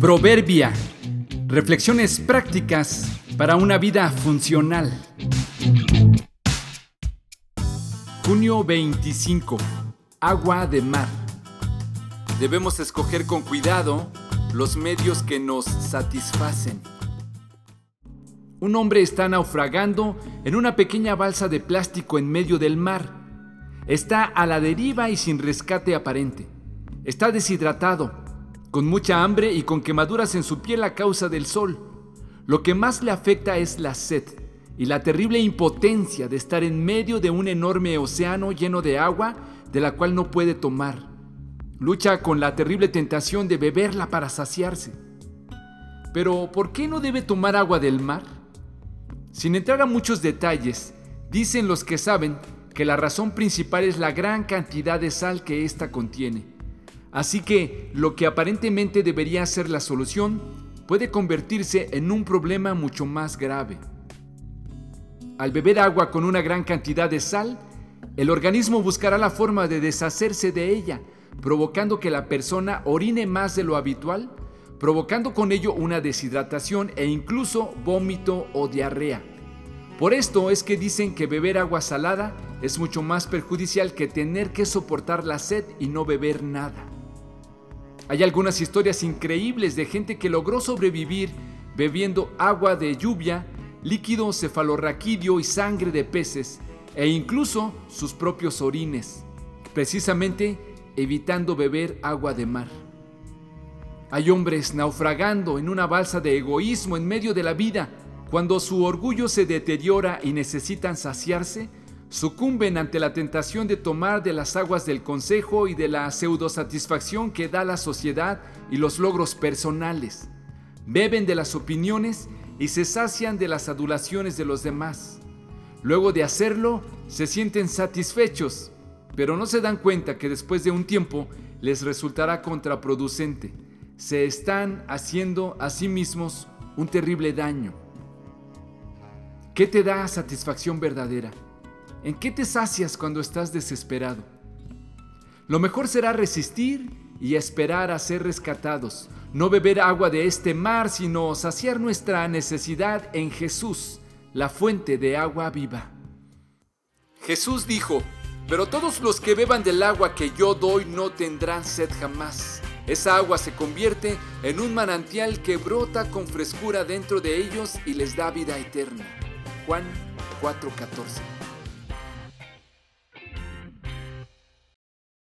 Proverbia. Reflexiones prácticas para una vida funcional. Junio 25. Agua de mar. Debemos escoger con cuidado los medios que nos satisfacen. Un hombre está naufragando en una pequeña balsa de plástico en medio del mar. Está a la deriva y sin rescate aparente. Está deshidratado, con mucha hambre y con quemaduras en su piel a causa del sol. Lo que más le afecta es la sed y la terrible impotencia de estar en medio de un enorme océano lleno de agua de la cual no puede tomar. Lucha con la terrible tentación de beberla para saciarse. Pero, ¿por qué no debe tomar agua del mar? Sin entrar a muchos detalles, dicen los que saben que la razón principal es la gran cantidad de sal que ésta contiene. Así que lo que aparentemente debería ser la solución puede convertirse en un problema mucho más grave. Al beber agua con una gran cantidad de sal, el organismo buscará la forma de deshacerse de ella, provocando que la persona orine más de lo habitual, provocando con ello una deshidratación e incluso vómito o diarrea. Por esto es que dicen que beber agua salada es mucho más perjudicial que tener que soportar la sed y no beber nada. Hay algunas historias increíbles de gente que logró sobrevivir bebiendo agua de lluvia, líquido cefalorraquídeo y sangre de peces, e incluso sus propios orines, precisamente evitando beber agua de mar. Hay hombres naufragando en una balsa de egoísmo en medio de la vida, cuando su orgullo se deteriora y necesitan saciarse, sucumben ante la tentación de tomar de las aguas del consejo y de la pseudosatisfacción que da la sociedad y los logros personales. Beben de las opiniones y se sacian de las adulaciones de los demás. Luego de hacerlo, se sienten satisfechos, pero no se dan cuenta que después de un tiempo les resultará contraproducente. Se están haciendo a sí mismos un terrible daño. ¿Qué te da satisfacción verdadera? ¿En qué te sacias cuando estás desesperado? Lo mejor será resistir y esperar a ser rescatados, no beber agua de este mar, sino saciar nuestra necesidad en Jesús, la fuente de agua viva. Jesús dijo, pero todos los que beban del agua que yo doy no tendrán sed jamás. Esa agua se convierte en un manantial que brota con frescura dentro de ellos y les da vida eterna. Juan 4:14